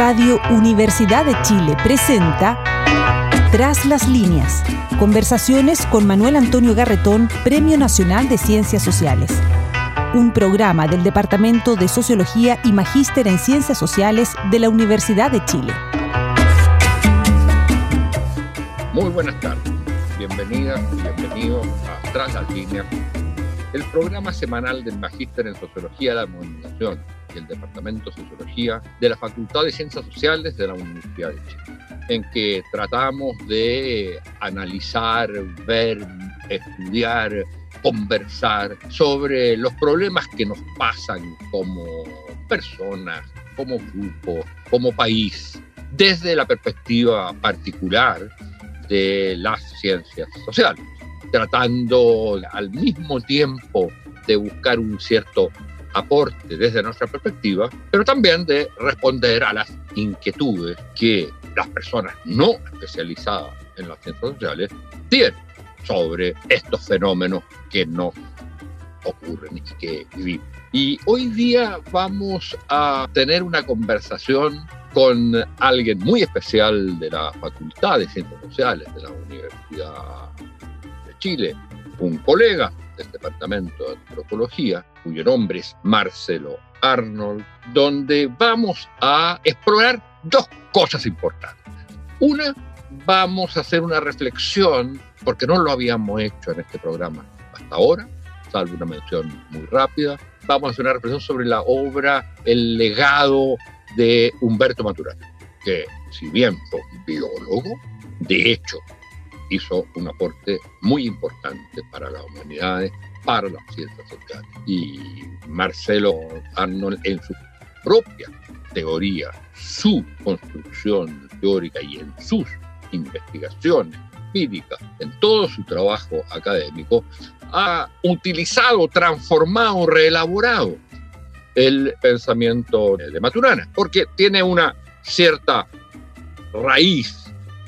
Radio Universidad de Chile presenta Tras las líneas. Conversaciones con Manuel Antonio Garretón, Premio Nacional de Ciencias Sociales. Un programa del Departamento de Sociología y Magíster en Ciencias Sociales de la Universidad de Chile. Muy buenas tardes. Bienvenidas y bienvenidos a Tras las líneas, el programa semanal del Magíster en Sociología de la Comunicación y el Departamento de Sociología de la Facultad de Ciencias Sociales de la Universidad de Chile, en que tratamos de analizar, ver, estudiar, conversar sobre los problemas que nos pasan como personas, como grupo, como país, desde la perspectiva particular de las ciencias sociales, tratando al mismo tiempo de buscar un cierto aporte desde nuestra perspectiva, pero también de responder a las inquietudes que las personas no especializadas en las ciencias sociales tienen sobre estos fenómenos que nos ocurren y que vivimos. Y hoy día vamos a tener una conversación con alguien muy especial de la Facultad de Ciencias Sociales de la Universidad de Chile, un colega del Departamento de Antropología, cuyo nombre es Marcelo Arnold, donde vamos a explorar dos cosas importantes. Una, vamos a hacer una reflexión, porque no lo habíamos hecho en este programa hasta ahora, salvo una mención muy rápida. Vamos a hacer una reflexión sobre la obra El legado de Humberto Maturana, que si bien fue un biólogo, de hecho hizo un aporte muy importante para las humanidades, para las ciencias sociales. Y Marcelo Arnold en su propia teoría, su construcción teórica y en sus investigaciones empíricas, en todo su trabajo académico, ha utilizado, transformado, reelaborado el pensamiento de Maturana, porque tiene una cierta raíz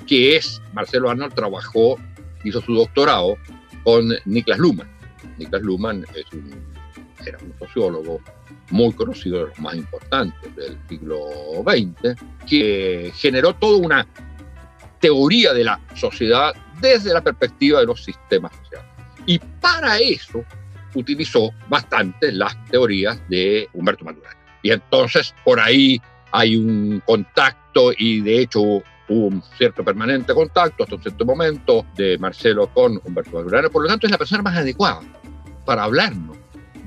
que es, Marcelo Arnold trabajó, hizo su doctorado con Niklas Luhmann. Niklas Luhmann es un, era un sociólogo muy conocido, de los más importantes del siglo XX, que generó toda una teoría de la sociedad desde la perspectiva de los sistemas sociales. Y para eso utilizó bastante las teorías de Humberto Maturana. Y entonces por ahí hay un contacto y de hecho hubo un cierto permanente contacto hasta un cierto momento de Marcelo con Humberto Maturana, por lo tanto es la persona más adecuada para hablarnos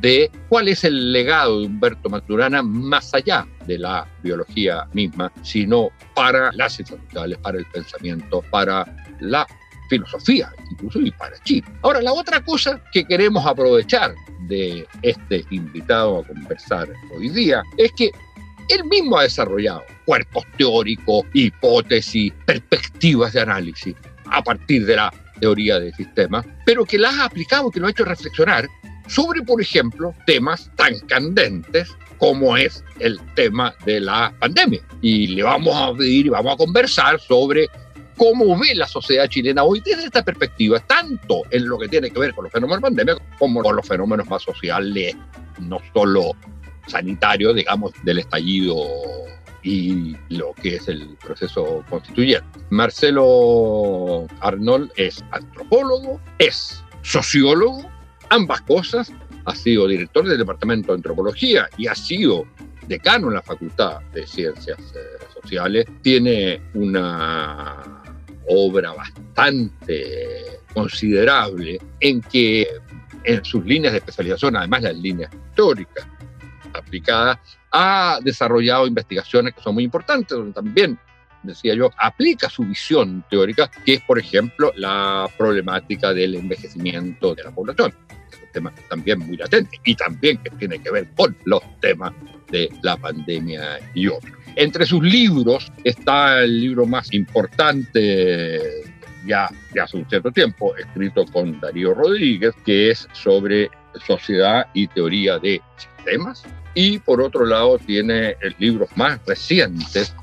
de cuál es el legado de Humberto Maturana más allá de la biología misma, sino para las ciencias sociales, para el pensamiento, para la filosofía, incluso y para Chile. Ahora, la otra cosa que queremos aprovechar de este invitado a conversar hoy día es que él mismo ha desarrollado cuerpos teóricos, hipótesis, perspectivas de análisis a partir de la teoría del sistema, pero que las ha aplicado, que lo ha hecho reflexionar sobre, por ejemplo, temas tan candentes como es el tema de la pandemia. Y le vamos a pedir y vamos a conversar sobre cómo ve la sociedad chilena hoy desde esta perspectiva, tanto en lo que tiene que ver con los fenómenos pandemia como con los fenómenos más sociales, no solo sanitario, digamos, del estallido y lo que es el proceso constituyente. Marcelo Arnold es antropólogo, es sociólogo, ambas cosas, ha sido director del Departamento de Antropología y ha sido decano en la Facultad de Ciencias eh, Sociales, tiene una obra bastante considerable en que en sus líneas de especialización, además las líneas históricas, aplicada, ha desarrollado investigaciones que son muy importantes, donde también, decía yo, aplica su visión teórica, que es, por ejemplo, la problemática del envejecimiento de la población. Es un tema también muy latente y también que tiene que ver con los temas de la pandemia y otros. Entre sus libros está el libro más importante ya de hace un cierto tiempo, escrito con Darío Rodríguez, que es sobre sociedad y teoría de sistemas, y por otro lado tiene libros más recientes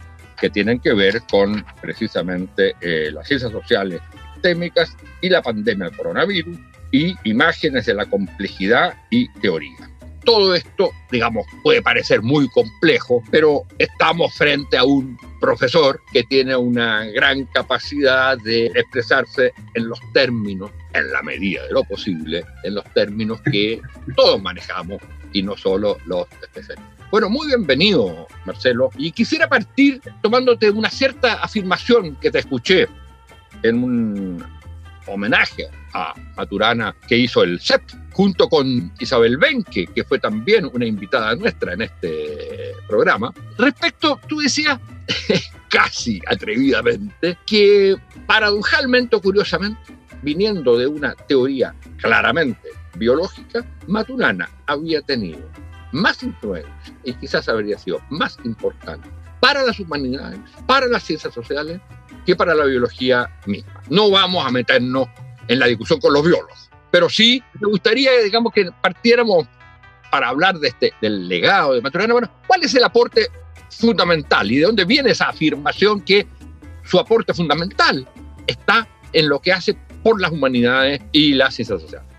que tienen que ver con precisamente eh, las ciencias sociales sistémicas y la pandemia del coronavirus y imágenes de la complejidad y teoría. todo esto, digamos, puede parecer muy complejo, pero estamos frente a un profesor que tiene una gran capacidad de expresarse en los términos, en la medida de lo posible, en los términos que todos manejamos y no solo los especialistas. Bueno, muy bienvenido, Marcelo. Y quisiera partir tomándote una cierta afirmación que te escuché en un homenaje a Maturana que hizo el CEP junto con Isabel Benque, que fue también una invitada nuestra en este programa. Respecto, tú decías casi atrevidamente que paradojalmente o curiosamente, viniendo de una teoría claramente biológica, Maturana había tenido más influencia y quizás habría sido más importante para las humanidades, para las ciencias sociales, que para la biología misma. No vamos a meternos en la discusión con los biólogos, pero sí me gustaría, digamos, que partiéramos para hablar de este, del legado de Maturana. Bueno, ¿cuál es el aporte fundamental y de dónde viene esa afirmación que su aporte fundamental está en lo que hace por las humanidades y las ciencias sociales?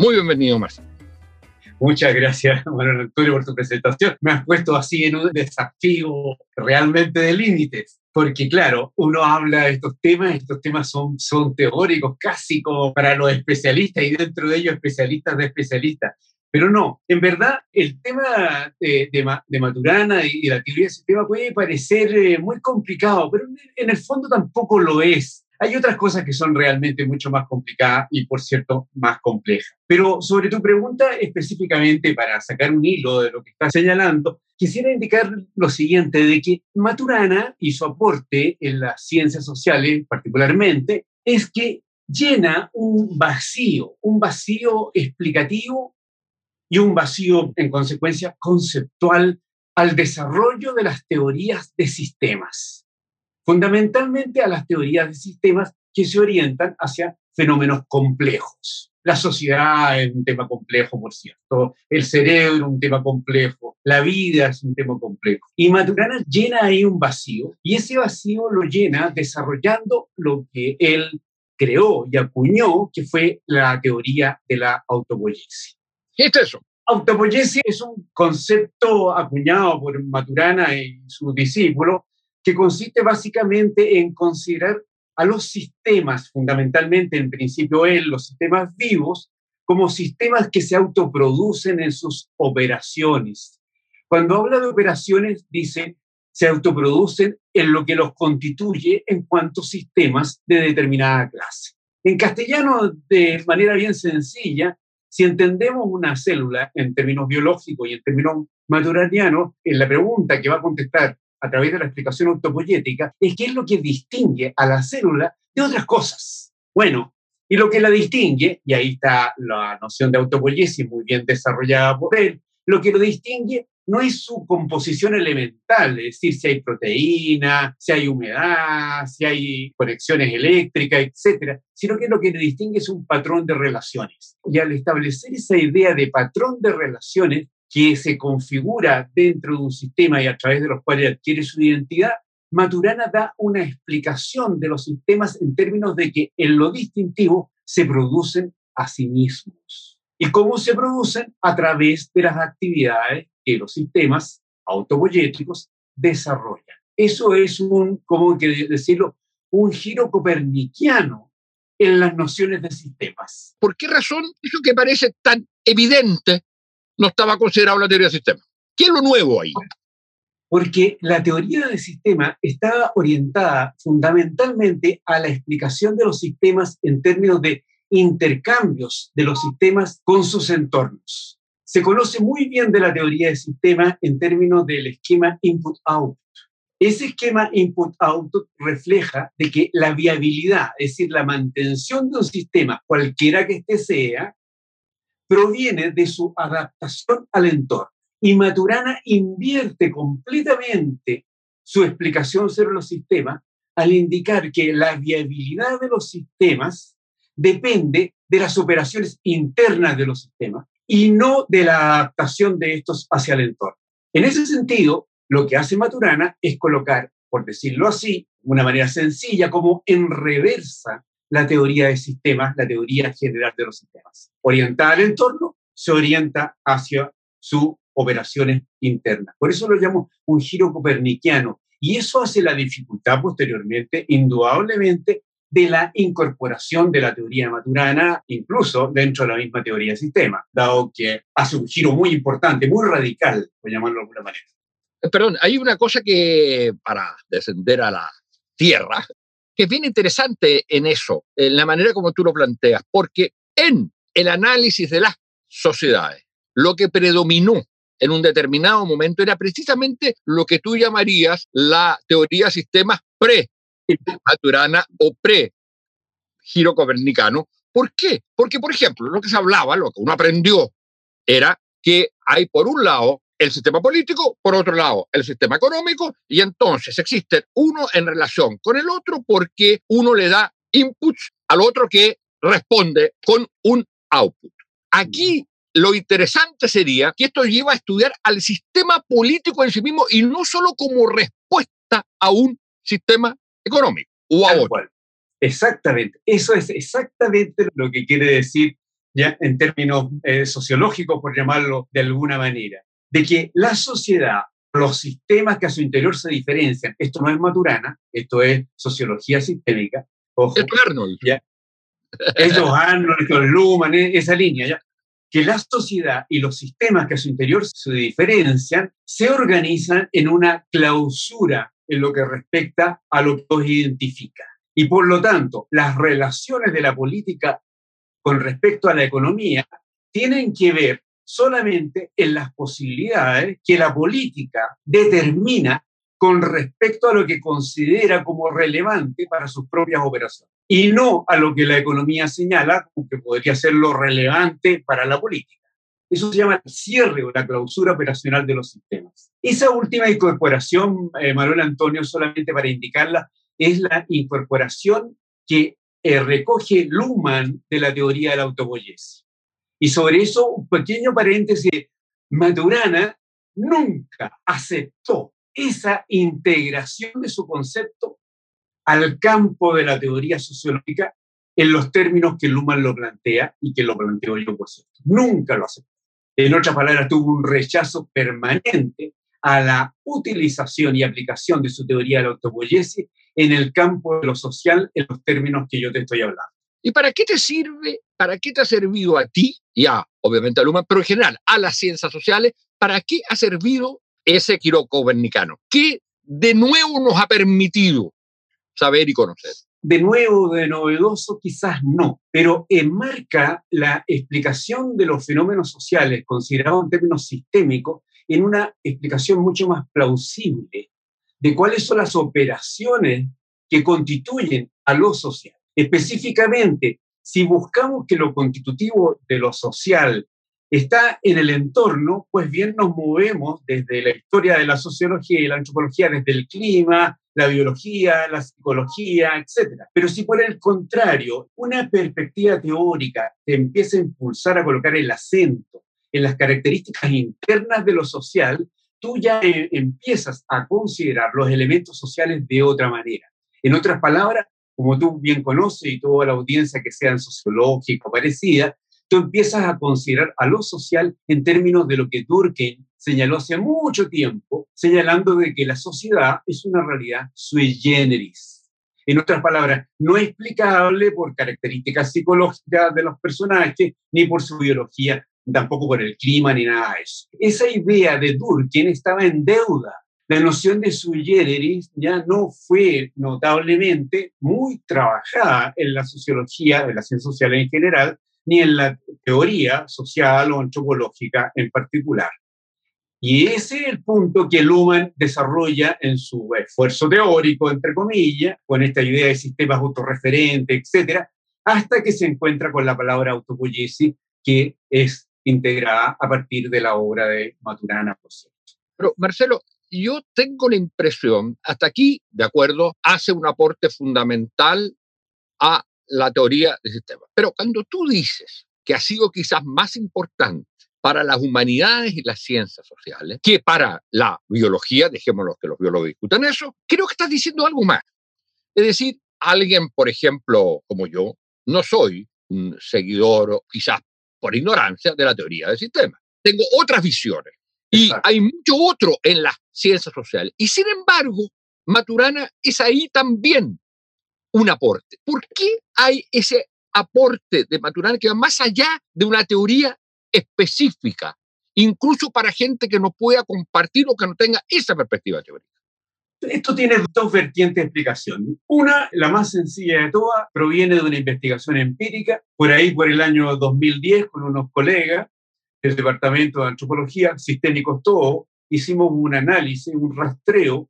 Muy bienvenido, Marcelo. Muchas gracias, Manuel Antonio, por tu presentación. Me has puesto así en un desafío realmente de límites porque claro, uno habla de estos temas, estos temas son, son teóricos casi como para los especialistas y dentro de ellos especialistas de especialistas. Pero no, en verdad el tema de, de, Maturana y de la teoría del sistema puede parecer eh, muy complicado, pero en el fondo tampoco lo es. Hay otras cosas que son realmente mucho más complicadas y, por cierto, más complejas. Pero sobre tu pregunta específicamente, para sacar un hilo de lo que estás señalando, quisiera indicar lo siguiente, de que Maturana y su aporte en las ciencias sociales particularmente, es que llena un vacío, un vacío explicativo y un vacío, en consecuencia, conceptual al desarrollo de las teorías de sistemas fundamentalmente a las teorías de sistemas que se orientan hacia fenómenos complejos. La sociedad es un tema complejo, por cierto, el cerebro un tema complejo, la vida es un tema complejo. Y Maturana llena ahí un vacío y ese vacío lo llena desarrollando lo que él creó y acuñó, que fue la teoría de la autopoiesis. ¿Qué es eso? Autopoiesis es un concepto acuñado por Maturana y sus discípulos que consiste básicamente en considerar a los sistemas, fundamentalmente en principio él, los sistemas vivos, como sistemas que se autoproducen en sus operaciones. Cuando habla de operaciones, dice, se autoproducen en lo que los constituye en cuanto sistemas de determinada clase. En castellano, de manera bien sencilla, si entendemos una célula en términos biológicos y en términos maturanianos, en la pregunta que va a contestar a través de la explicación autopoyética es qué es lo que distingue a la célula de otras cosas. Bueno, y lo que la distingue, y ahí está la noción de autopoiesis muy bien desarrollada por él, lo que lo distingue no es su composición elemental, es decir, si hay proteína, si hay humedad, si hay conexiones eléctricas, etcétera, sino que lo que le distingue es un patrón de relaciones. Y al establecer esa idea de patrón de relaciones, que se configura dentro de un sistema y a través de los cuales adquiere su identidad, Maturana da una explicación de los sistemas en términos de que en lo distintivo se producen a sí mismos. ¿Y cómo se producen? A través de las actividades que los sistemas autopoyéticos desarrollan. Eso es un, como que decirlo, un giro copernicano en las nociones de sistemas. ¿Por qué razón eso que parece tan evidente no estaba considerado la teoría de sistema. ¿Qué es lo nuevo ahí? Porque la teoría del sistema estaba orientada fundamentalmente a la explicación de los sistemas en términos de intercambios de los sistemas con sus entornos. Se conoce muy bien de la teoría del sistema en términos del esquema input-output. Ese esquema input-output refleja de que la viabilidad, es decir, la mantención de un sistema, cualquiera que éste sea, proviene de su adaptación al entorno. Y Maturana invierte completamente su explicación sobre los sistemas al indicar que la viabilidad de los sistemas depende de las operaciones internas de los sistemas y no de la adaptación de estos hacia el entorno. En ese sentido, lo que hace Maturana es colocar, por decirlo así, de una manera sencilla, como en reversa la teoría de sistemas, la teoría general de los sistemas. Orientada al entorno, se orienta hacia sus operaciones internas. Por eso lo llamo un giro copernicano. Y eso hace la dificultad posteriormente, indudablemente, de la incorporación de la teoría maturana, incluso dentro de la misma teoría de sistema, dado que hace un giro muy importante, muy radical, por llamarlo de alguna manera. Eh, perdón, hay una cosa que, para descender a la tierra, que es bien interesante en eso, en la manera como tú lo planteas, porque en el análisis de las sociedades, lo que predominó en un determinado momento era precisamente lo que tú llamarías la teoría de sistemas pre-maturana o pre-giro copernicano. ¿Por qué? Porque, por ejemplo, lo que se hablaba, lo que uno aprendió, era que hay por un lado el sistema político, por otro lado el sistema económico, y entonces existe uno en relación con el otro porque uno le da inputs al otro que responde con un output. Aquí lo interesante sería que esto lleva a estudiar al sistema político en sí mismo y no solo como respuesta a un sistema económico o a otro. Exactamente, eso es exactamente lo que quiere decir ya en términos eh, sociológicos, por llamarlo de alguna manera, de que la sociedad, los sistemas que a su interior se diferencian, esto no es Maturana, esto es sociología sistémica, ojo, es Arnold. ¿ya? Esto es Arnold, Luhmann, esa línea, ¿ya? que la sociedad y los sistemas que a su interior se diferencian se organizan en una clausura en lo que respecta a lo que los identifica. Y por lo tanto, las relaciones de la política con respecto a la economía tienen que ver solamente en las posibilidades que la política determina con respecto a lo que considera como relevante para sus propias operaciones y no a lo que la economía señala como que podría ser lo relevante para la política. Eso se llama el cierre o la clausura operacional de los sistemas. Esa última incorporación, eh, Manuel Antonio, solamente para indicarla, es la incorporación que eh, recoge Luhmann de la teoría de la. Y sobre eso, un pequeño paréntesis, Maturana nunca aceptó esa integración de su concepto al campo de la teoría sociológica en los términos que Luhmann lo plantea y que lo planteo yo, por cierto. Nunca lo aceptó. En otras palabras, tuvo un rechazo permanente a la utilización y aplicación de su teoría de la en el campo de lo social en los términos que yo te estoy hablando. ¿Y para qué te sirve, para qué te ha servido a ti, ya, obviamente a Luhmann, pero en general a las ciencias sociales, para qué ha servido ese Quiro copernicano? ¿Qué de nuevo nos ha permitido saber y conocer. De nuevo, de novedoso, quizás no, pero enmarca la explicación de los fenómenos sociales considerados en términos sistémicos en una explicación mucho más plausible de cuáles son las operaciones que constituyen a lo social. Específicamente, si buscamos que lo constitutivo de lo social está en el entorno, pues bien nos movemos desde la historia de la sociología y la antropología, desde el clima, la biología, la psicología, etc. Pero si por el contrario, una perspectiva teórica te empieza a impulsar a colocar el acento en las características internas de lo social, tú ya eh, empiezas a considerar los elementos sociales de otra manera. En otras palabras, como tú bien conoces y toda la audiencia que sea sociológica parecida, tú empiezas a considerar a lo social en términos de lo que Durkheim señaló hace mucho tiempo, señalando de que la sociedad es una realidad sui generis. En otras palabras, no explicable por características psicológicas de los personajes, ni por su biología, tampoco por el clima, ni nada de eso. Esa idea de Durkheim estaba en deuda. La noción de sui generis ya no fue notablemente muy trabajada en la sociología, en la ciencia social en general, ni en la teoría social o antropológica en particular. Y ese es el punto que Luhmann desarrolla en su esfuerzo teórico, entre comillas, con esta idea de sistemas autorreferentes, etcétera, hasta que se encuentra con la palabra autopoiesis, que es integrada a partir de la obra de Maturana, por cierto. Pero, Marcelo, yo tengo la impresión, hasta aquí, de acuerdo, hace un aporte fundamental a la teoría del sistema. Pero cuando tú dices que ha sido quizás más importante para las humanidades y las ciencias sociales que para la biología, dejémoslo que los biólogos discutan eso, creo que estás diciendo algo más. Es decir, alguien, por ejemplo, como yo, no soy un seguidor, quizás por ignorancia, de la teoría del sistema. tengo otras visiones. Y hay mucho otro en las ciencias sociales. Y sin embargo, Maturana es ahí también un aporte. ¿Por qué hay ese aporte de Maturana que va más allá de una teoría específica, incluso para gente que no pueda compartir o que no tenga esa perspectiva teórica? Esto tiene dos vertientes de explicación. Una, la más sencilla de todas, proviene de una investigación empírica, por ahí por el año 2010, con unos colegas del Departamento de Antropología, sistémicos todo, hicimos un análisis, un rastreo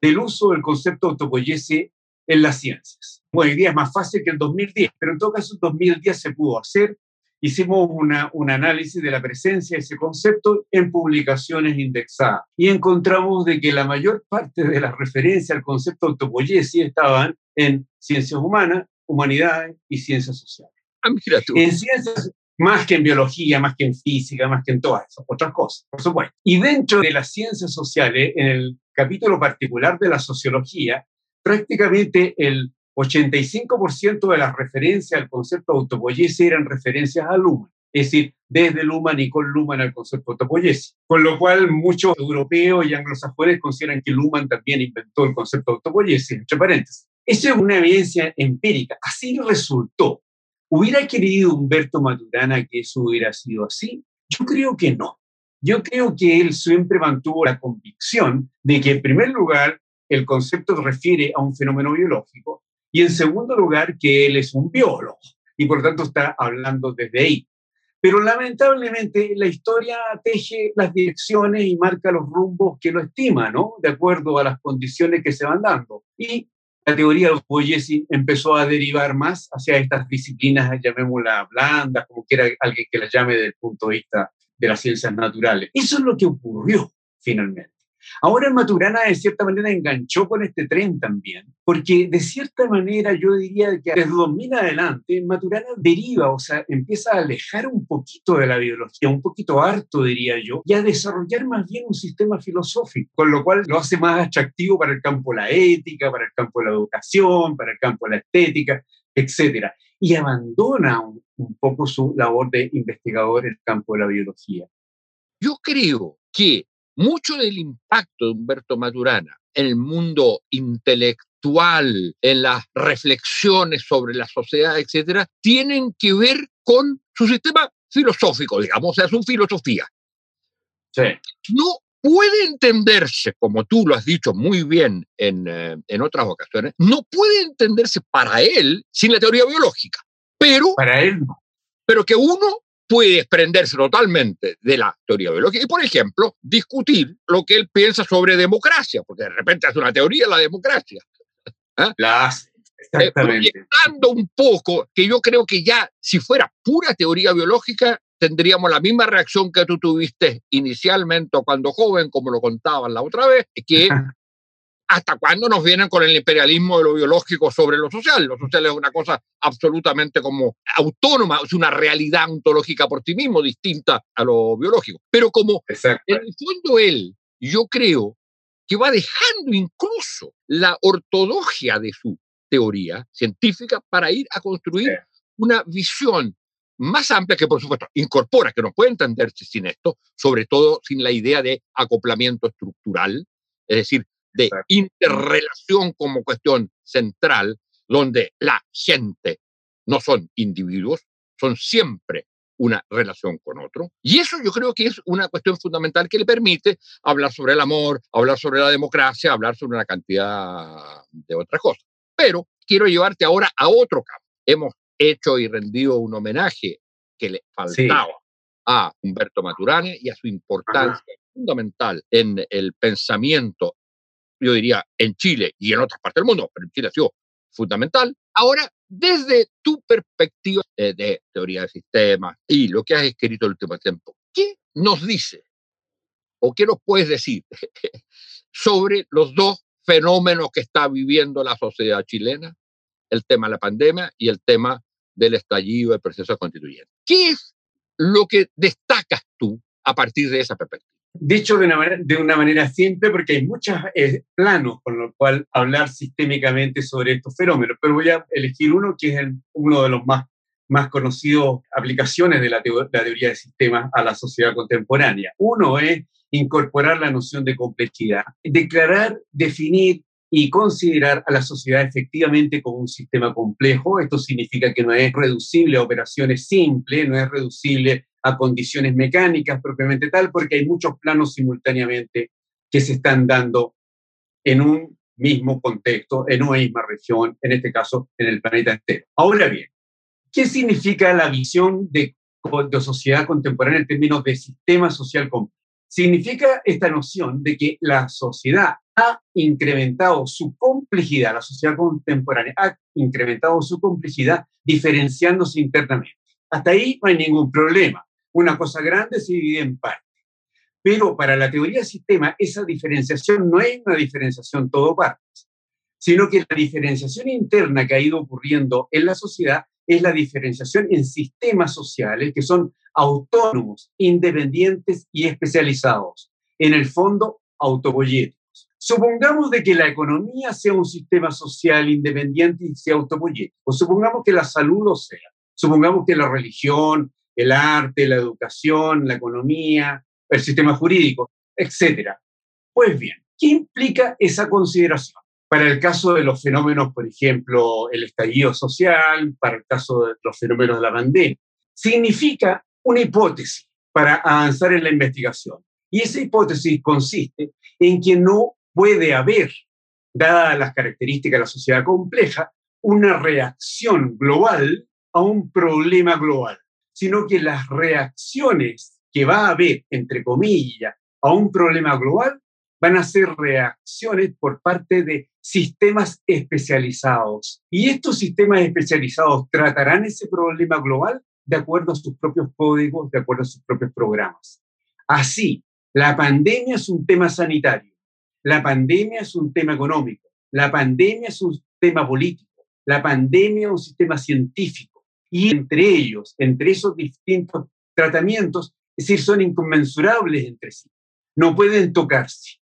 del uso del concepto de autopoyese en las ciencias. Hoy día es más fácil que el 2010, pero en todo caso en 2010 se pudo hacer. Hicimos una, un análisis de la presencia de ese concepto en publicaciones indexadas y encontramos de que la mayor parte de las referencias al concepto de autopoiesis estaban en ciencias humanas, humanidades y ciencias sociales. Ah, en ciencias, más que en biología, más que en física, más que en todas esas otras cosas, por supuesto. Y dentro de las ciencias sociales, en el capítulo particular de la sociología, prácticamente el 85% de las referencias al concepto de autopoiesis eran referencias a Luhmann, es decir, desde Luhmann y con Luhmann al concepto de autopoiesis. Con lo cual, muchos europeos y anglosajones consideran que Luhmann también inventó el concepto de autopoiesis, entre paréntesis. Esa es una evidencia empírica. Así resultó. ¿Hubiera querido Humberto Maturana que eso hubiera sido así? Yo creo que no. Yo creo que él siempre mantuvo la convicción de que, en primer lugar, el concepto refiere a un fenómeno biológico y, en segundo lugar, que él es un biólogo y, por tanto, está hablando desde ahí. Pero lamentablemente la historia teje las direcciones y marca los rumbos que lo estima, ¿no? De acuerdo a las condiciones que se van dando. Y la teoría de Poyesi empezó a derivar más hacia estas disciplinas, llamémosla blandas, como quiera alguien que las llame desde el punto de vista de las ciencias naturales. Eso es lo que ocurrió finalmente. Ahora Maturana de cierta manera enganchó con este tren también, porque de cierta manera yo diría que desde 2000 adelante Maturana deriva, o sea, empieza a alejar un poquito de la biología, un poquito harto diría yo, y a desarrollar más bien un sistema filosófico, con lo cual lo hace más atractivo para el campo de la ética, para el campo de la educación, para el campo de la estética, etcétera y abandona un, poco su labor de investigador en el campo de la biología. Yo creo que mucho del impacto de Humberto Maturana en el mundo intelectual, en las reflexiones sobre la sociedad, etcétera, tienen que ver con su sistema filosófico, digamos, o sea, su filosofía. Sí. No puede entenderse, como tú lo has dicho muy bien en, eh, en, otras ocasiones, no puede entenderse para él sin la teoría biológica. Pero, para él no. Pero que uno puede desprenderse totalmente de la teoría biológica y, por ejemplo, discutir lo que él piensa sobre democracia, porque de repente hace una teoría de la democracia. ¿Ah? La hace. Eh, proyectando un poco, que yo creo que ya si fuera pura teoría biológica, tendríamos la misma reacción que tú tuviste inicialmente cuando joven, como lo contaban la otra vez, que hasta cuándo nos vienen con el imperialismo de lo biológico sobre lo social. Lo social es una cosa absolutamente como autónoma, es una realidad ontológica por sí mismo, distinta a lo biológico. Pero como en el fondo él, yo creo que va dejando incluso la ortodoxia de su teoría científica para ir a construir una visión más amplia que, por supuesto, incorpora, que no puede entenderse sin esto, sobre todo sin la idea de acoplamiento estructural, es decir, de interrelación como cuestión central, donde la gente no son individuos, son siempre una relación con otro. Y eso yo creo que es una cuestión fundamental que le permite hablar sobre el amor, hablar sobre la democracia, hablar sobre una cantidad de otras cosas. Pero quiero llevarte ahora a otro campo. Hemos hecho y rendido un homenaje que le faltaba a Humberto Maturana y a su importancia fundamental en el pensamiento, yo diría, en Chile y en otras partes del mundo, pero en Chile ha sido fundamental. Ahora, desde tu perspectiva eh, de teoría de sistemas y lo que has escrito el último tiempo, ¿qué nos dice o qué nos puedes decir sobre los dos fenómenos que está viviendo la sociedad chilena? El tema de la pandemia y el tema del estallido del proceso constituyente. ¿Qué es lo que destacas tú a partir de esa perspectiva? Dicho de una manera, simple, porque hay muchos eh, planos con los cuales hablar sistémicamente sobre estos fenómenos, pero voy a elegir uno que es uno de los más más conocidas aplicaciones de la, la teoría de sistemas a la sociedad contemporánea. Uno es incorporar la noción de complejidad, declarar, definir y considerar a la sociedad efectivamente como un sistema complejo. Esto significa que no es reducible a operaciones simples, no es reducible a condiciones mecánicas propiamente tal, porque hay muchos planos simultáneamente que se están dando en un mismo contexto, en una misma región, en este caso en el planeta entero. Ahora bien, ¿qué significa la visión de, de sociedad contemporánea en términos de sistema social complejo? Significa esta noción de que la sociedad ha incrementado su complejidad, la sociedad contemporánea ha incrementado su complejidad diferenciándose internamente. Hasta ahí no hay ningún problema. Una cosa grande se divide en partes. Pero para la teoría sistema, esa diferenciación no es una diferenciación todo partes, sino que la diferenciación interna que ha ido ocurriendo en la sociedad es la diferenciación en sistemas sociales que son autónomos, independientes y especializados. En el fondo, autopoyéticos. Supongamos de que la economía sea un sistema social independiente y sea autopoyético. Supongamos que la salud lo sea. Supongamos que la religión, el arte, la educación, la economía, el sistema jurídico, etc. Pues bien, ¿qué implica esa consideración? Para el caso de los fenómenos, por ejemplo, el estallido social, para el caso de los fenómenos de la pandemia, significa una hipótesis para avanzar en la investigación. Y esa hipótesis consiste en que no puede haber, dadas las características de la sociedad compleja, una reacción global a un problema global, sino que las reacciones que va a haber, entre comillas, a un problema global van a ser reacciones por parte de sistemas especializados. Y estos sistemas especializados tratarán ese problema global de acuerdo a sus propios códigos, de acuerdo a sus propios programas. Así, la pandemia es un tema sanitario, la pandemia es un tema económico, la pandemia es un tema político, la pandemia es un sistema científico. Y entre ellos, entre esos distintos tratamientos, es decir, son inconmensurables entre sí. No pueden tocarse.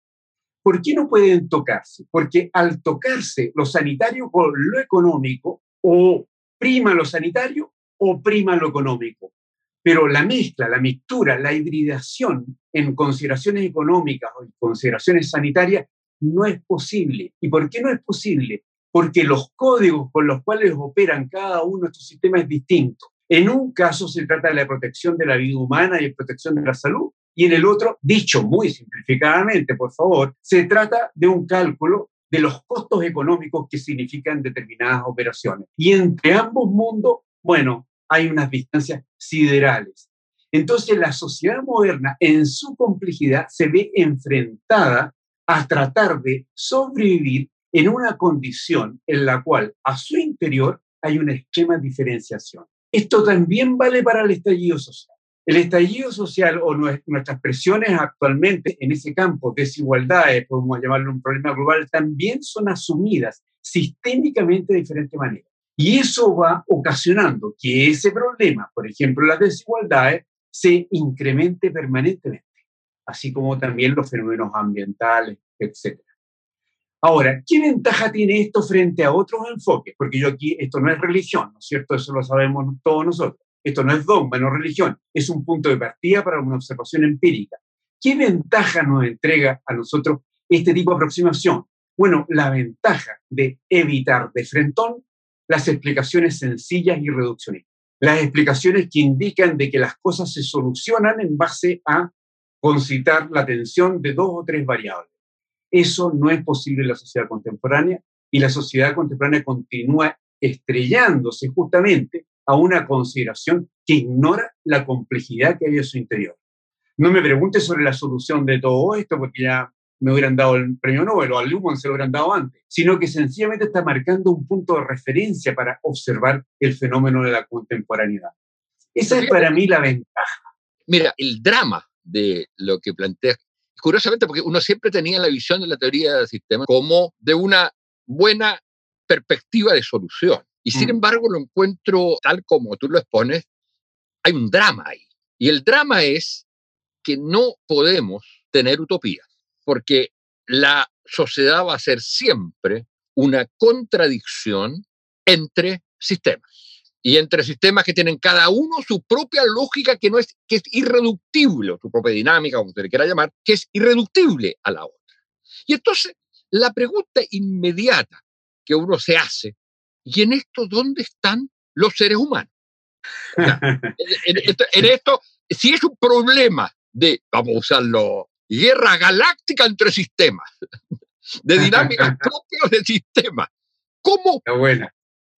¿Por qué no pueden tocarse? Porque al tocarse lo sanitario con lo económico, o prima lo sanitario o prima lo económico. Pero la mezcla, la mixtura, la hibridación en consideraciones económicas o en consideraciones sanitarias no es posible. ¿Y por qué no es posible? Porque los códigos con los cuales operan cada uno de estos sistemas es distinto. En un caso se trata de la protección de la vida humana y la protección de la salud, y en el otro, dicho muy simplificadamente, por favor, se trata de un cálculo de los costos económicos que significan determinadas operaciones. Y entre ambos mundos, bueno, hay unas distancias siderales. Entonces la sociedad moderna en su complejidad se ve enfrentada a tratar de sobrevivir en una condición en la cual a su interior hay una extrema diferenciación. Esto también vale para el estallido social. El estallido social o nuestras presiones actualmente en ese campo, desigualdades, podemos llamarlo un problema global, también son asumidas sistémicamente de diferente manera. Y eso va ocasionando que ese problema, por ejemplo, las desigualdades, se incremente permanentemente, así como también los fenómenos ambientales, etc. Ahora, ¿qué ventaja tiene esto frente a otros enfoques? Porque yo aquí, esto no es religión, ¿no es cierto? Eso lo sabemos todos nosotros. Esto no es dogma, no religión. Es un punto de partida para una observación empírica. ¿Qué ventaja nos entrega a nosotros este tipo de aproximación? Bueno, la ventaja de evitar de frentón las explicaciones sencillas y reduccionistas. Las explicaciones que indican de que las cosas se solucionan en base a concitar la tensión de dos o tres variables. Eso no es posible en la sociedad contemporánea y la sociedad contemporánea continúa estrellándose justamente a una consideración que ignora la complejidad que hay en su interior. No me pregunte sobre la solución de todo esto, porque ya me hubieran dado el premio Nobel o al Luhmann se lo hubieran dado antes, sino que sencillamente está marcando un punto de referencia para observar el fenómeno de la contemporaneidad. Esa es para mí la ventaja. Mira, el drama de lo que plantea curiosamente, porque uno siempre tenía la visión de la teoría del sistema como de una buena perspectiva de solución. Y sin mm. embargo lo encuentro tal como tú lo expones, hay un drama ahí. Y el drama es que no podemos tener utopías, porque la sociedad va a ser siempre una contradicción entre sistemas. Y entre sistemas que tienen cada uno su propia lógica que no es que es irreductible, su propia dinámica, como se le quiera llamar, que es irreductible a la otra. Y entonces la pregunta inmediata que uno se hace, ¿y en esto dónde están los seres humanos? en, esto, si es un problema de, vamos a usarlo, guerra galáctica entre sistemas, de dinámicas propias del sistema, ¿cómo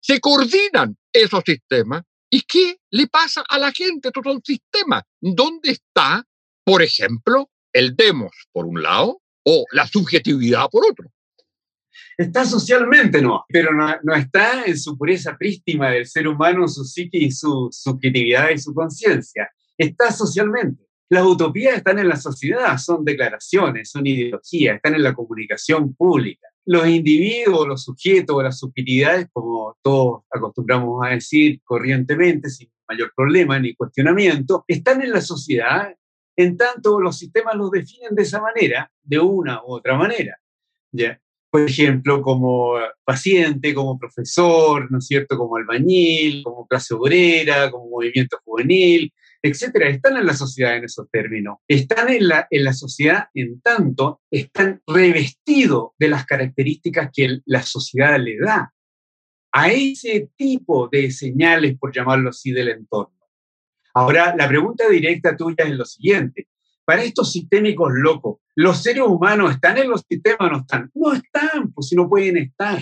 se coordinan esos sistemas. ¿Y qué le pasa a la gente? Todo el sistema. ¿Dónde está, por ejemplo, el demos por un lado o la subjetividad por otro? Está socialmente, no, pero no, está en su pureza prístima del ser humano, su psique y su subjetividad y su conciencia. Está socialmente. Las utopías están en la sociedad, son declaraciones, son ideologías, están en la comunicación pública los individuos, los sujetos, las subjetividades, como todos acostumbramos a decir corrientemente, sin mayor problema ni cuestionamiento, están en la sociedad, en tanto los sistemas los definen de esa manera, de una u otra manera. ¿ya? Por ejemplo, como paciente, como profesor, ¿no es cierto?, como albañil, como clase obrera, como movimiento juvenil, etcétera, están en la sociedad en esos términos. Están en la, en la sociedad en tanto, están revestidos de las características que la sociedad le da a ese tipo de señales, por llamarlo así, del entorno. Ahora, la pregunta directa tuya es lo siguiente. Para estos sistémicos locos, ¿los seres humanos están en los sistemas o no están? No están, pues si no pueden estar.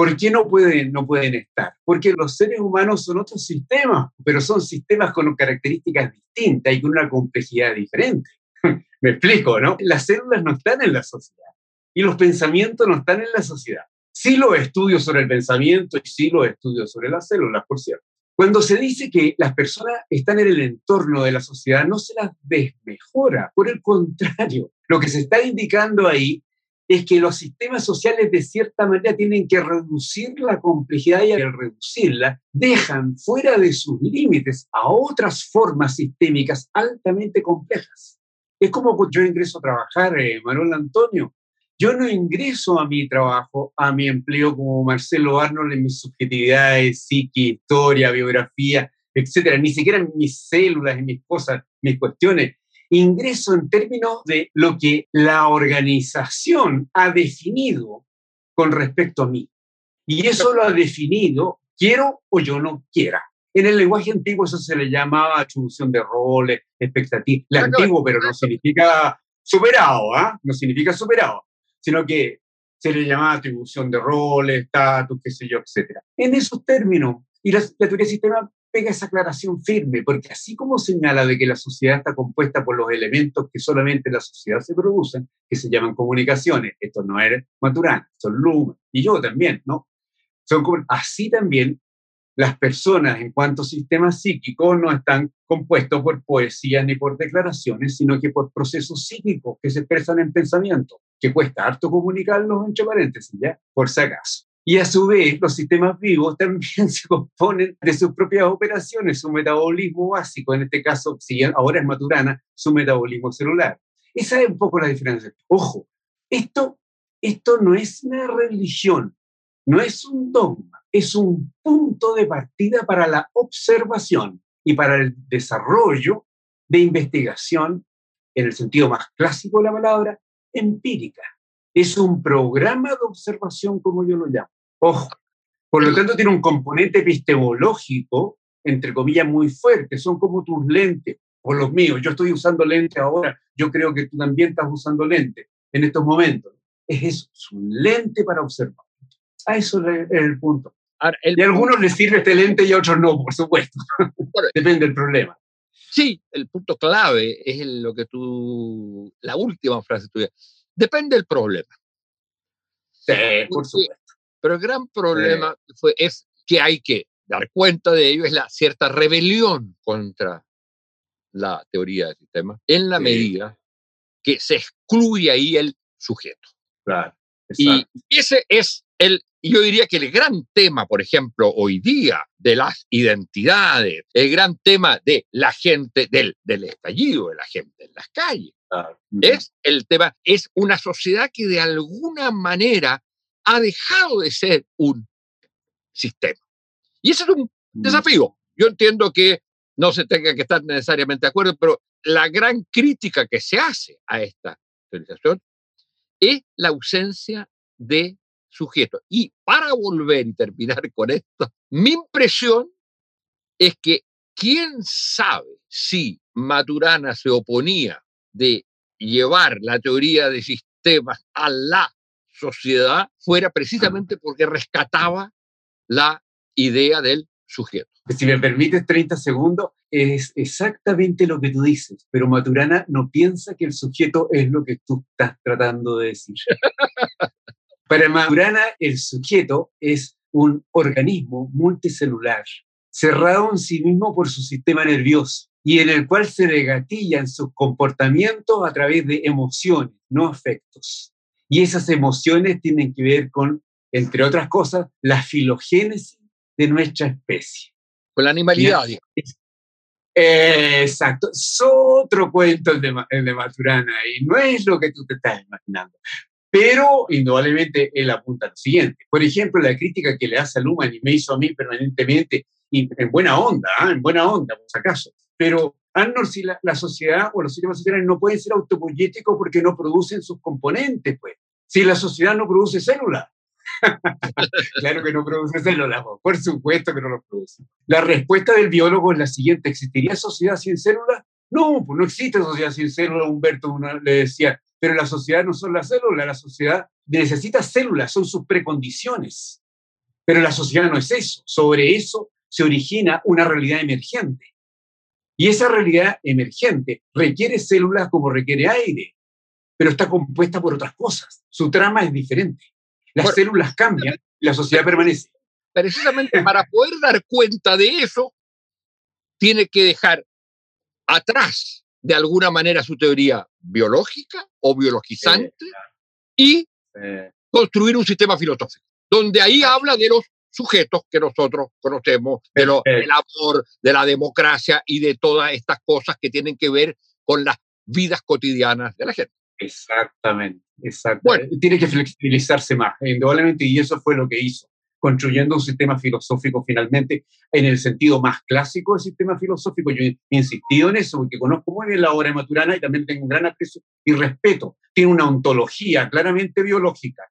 ¿Por qué no pueden, estar? Porque los seres humanos son otros sistemas, pero son sistemas con características distintas y con una complejidad diferente. Me explico, ¿no? Las células no están en la sociedad y los pensamientos no están en la sociedad. Sí los estudios sobre el pensamiento y sí los estudios sobre las células, por cierto. Cuando se dice que las personas están en el entorno de la sociedad, no se las desmejora, por el contrario, lo que se está indicando ahí es que los sistemas sociales de cierta manera tienen que reducir la complejidad y al reducirla dejan fuera de sus límites a otras formas sistémicas altamente complejas. Es como yo ingreso a trabajar, eh, Manuel Antonio. Yo no ingreso a mi trabajo, a mi empleo como Marcelo Arnold en mis subjetividades, psique, historia, biografía, etcétera, ni siquiera en mis células, en mis cosas, mis cuestiones ingreso en términos de lo que la organización ha definido con respecto a mí. Y eso lo ha definido, quiero o yo no quiera. En el lenguaje antiguo eso se le llamaba atribución de roles, expectativa. El antiguo, pero no significa superado, ¿ah? No significa superado, sino que se le llamaba atribución de roles, estatus, qué sé yo, etc. En esos términos, y la, la teoría del sistema pega esa aclaración firme, porque así como señala de que la sociedad está compuesta por los elementos que solamente en la sociedad se producen, que se llaman comunicaciones, esto no es Maturana, son Luma, y yo también, ¿no? Son así también las personas en cuanto a sistemas psíquicos no están compuestos por poesías ni por declaraciones, sino que por procesos psíquicos que se expresan en pensamiento, que cuesta harto comunicarlos, entre paréntesis, ¿ya? Por si acaso. Y a su vez, los sistemas vivos también se componen de sus propias operaciones, su metabolismo básico, en este caso, si ahora es Maturana, su metabolismo celular. Esa es un poco la diferencia. Ojo, esto, esto no es una religión, no es un dogma, es un punto de partida para la observación y para el desarrollo de investigación, en el sentido más clásico de la palabra, empírica es un programa de observación, como yo lo llamo. Ojo, por lo tanto tiene un componente epistemológico, entre comillas, muy fuerte. Son como tus lentes o los míos. Yo estoy usando lentes ahora, yo creo que tú también estás usando lentes en estos momentos. Es eso, es un lente para observar. A eso es el punto. y a algunos les sirve este lente y a otros no, por supuesto. Depende del problema. Sí, el punto clave es lo que tú, la última frase tuya, Depende del problema. Sí, por supuesto. Pero el gran problema fue, es que hay que dar cuenta de ello, es la cierta rebelión contra la teoría del sistema, en la medida que se excluye ahí el sujeto. Claro, y ese es el, yo diría que el gran tema, por ejemplo, hoy día de las identidades, el gran tema de la gente, del, del estallido de la gente en las calles, es el tema, es una sociedad que de alguna manera ha dejado de ser un sistema. Y ese es un Mm. Desafío. Yo entiendo que no se tenga que estar necesariamente de acuerdo, pero la gran crítica que se hace a esta teorización es la ausencia de sujeto. Y para volver y terminar con esto, mi impresión es que quién sabe si Maturana se oponía de llevar la teoría de sistemas a la sociedad fuera precisamente porque rescataba la idea del sujeto. Si me permites 30 segundos, es exactamente lo que tú dices, pero Maturana no piensa que el sujeto es lo que tú estás tratando de decir. Para Maturana, el sujeto es un organismo multicelular, cerrado en sí mismo por su sistema nervioso y en el cual se en sus comportamientos a través de emociones, no afectos. Y esas emociones tienen que ver con, entre otras cosas, la filogénesis de nuestra especie. Con la animalidad. exacto. Es otro cuento el de, el de Maturana y no es lo que tú te estás imaginando. Pero indudablemente él apunta a lo siguiente. Por ejemplo, la crítica que le hace a Luhmann y me hizo a mí permanentemente, y en buena onda, ¿ah? en buena onda, por si acaso. Pero, Arnold, si la, sociedad o los sistemas sociales no pueden ser autopoyéticos porque no producen sus componentes, pues. Si la sociedad no produce células, claro que no produce células, por supuesto que no lo produce. La respuesta del biólogo es la siguiente, ¿existiría sociedad sin células? No, pues no existe sociedad sin células, Humberto le decía, pero la sociedad no son las células, la sociedad necesita células, son sus precondiciones. Pero la sociedad no es eso, sobre eso se origina una realidad emergente. Y esa realidad emergente requiere células como requiere aire, pero está compuesta por otras cosas. Su trama es diferente. Las células cambian la sociedad permanece. Precisamente para poder dar cuenta de eso, tiene que dejar atrás de alguna manera su teoría biológica o biologizante y construir un sistema filosófico, donde ahí habla de los sujetos que nosotros conocemos, de lo, del amor, de la democracia y de todas estas cosas que tienen que ver con las vidas cotidianas de la gente. Exactamente, exactamente. Tiene que flexibilizarse más, indudablemente, y eso fue lo que hizo construyendo un sistema filosófico finalmente en el sentido más clásico del sistema filosófico. Yo he insistido en eso porque conozco muy bien la obra de Maturana y también tengo un gran aprecio y respeto. Tiene una ontología claramente biológica,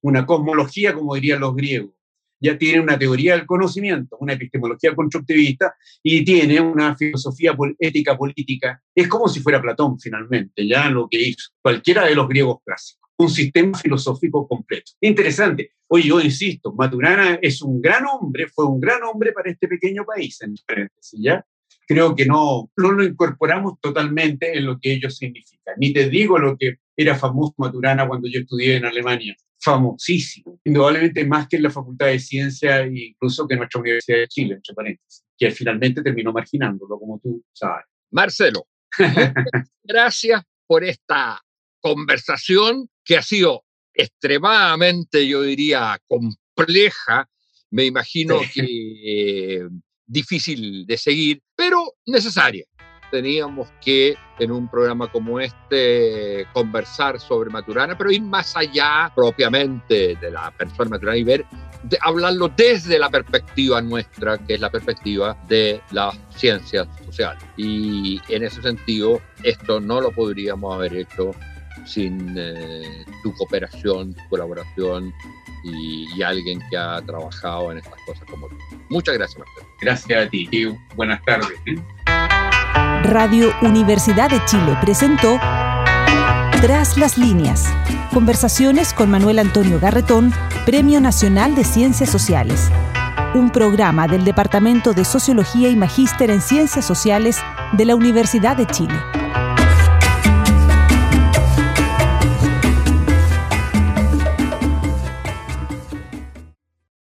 una cosmología, como dirían los griegos. Ya tiene una teoría del conocimiento, una epistemología constructivista y tiene una filosofía ética política. Es como si fuera Platón finalmente, ya lo que hizo cualquiera de los griegos clásicos un sistema filosófico completo. Interesante. Oye, yo insisto, Maturana es un gran hombre, fue un gran hombre para este pequeño país, en paréntesis, ¿ya? Creo que no, no lo incorporamos totalmente en lo que ello significa. Ni te digo lo que era famoso Maturana cuando yo estudié en Alemania. Famosísimo. Indudablemente más que en la Facultad de Ciencia e incluso que en nuestra Universidad de Chile, entre paréntesis, que finalmente terminó marginándolo, como tú sabes. Marcelo, gracias por esta conversación que ha sido extremadamente, yo diría, compleja, me imagino que difícil de seguir, pero necesaria. Teníamos que en un programa como este conversar sobre Maturana, pero ir más allá propiamente de la persona Maturana y ver, hablarlo desde la perspectiva nuestra, que es la perspectiva de las ciencias sociales. Y en ese sentido, esto no lo podríamos haber hecho sin eh, tu cooperación, tu colaboración y, alguien que ha trabajado en estas cosas como tú. Muchas gracias, Marcelo. Gracias a ti y buenas tardes. ¿eh? Radio Universidad de Chile presentó Tras las líneas. Conversaciones con Manuel Antonio Garretón, Premio Nacional de Ciencias Sociales. Un programa del Departamento de Sociología y Magíster en Ciencias Sociales de la Universidad de Chile.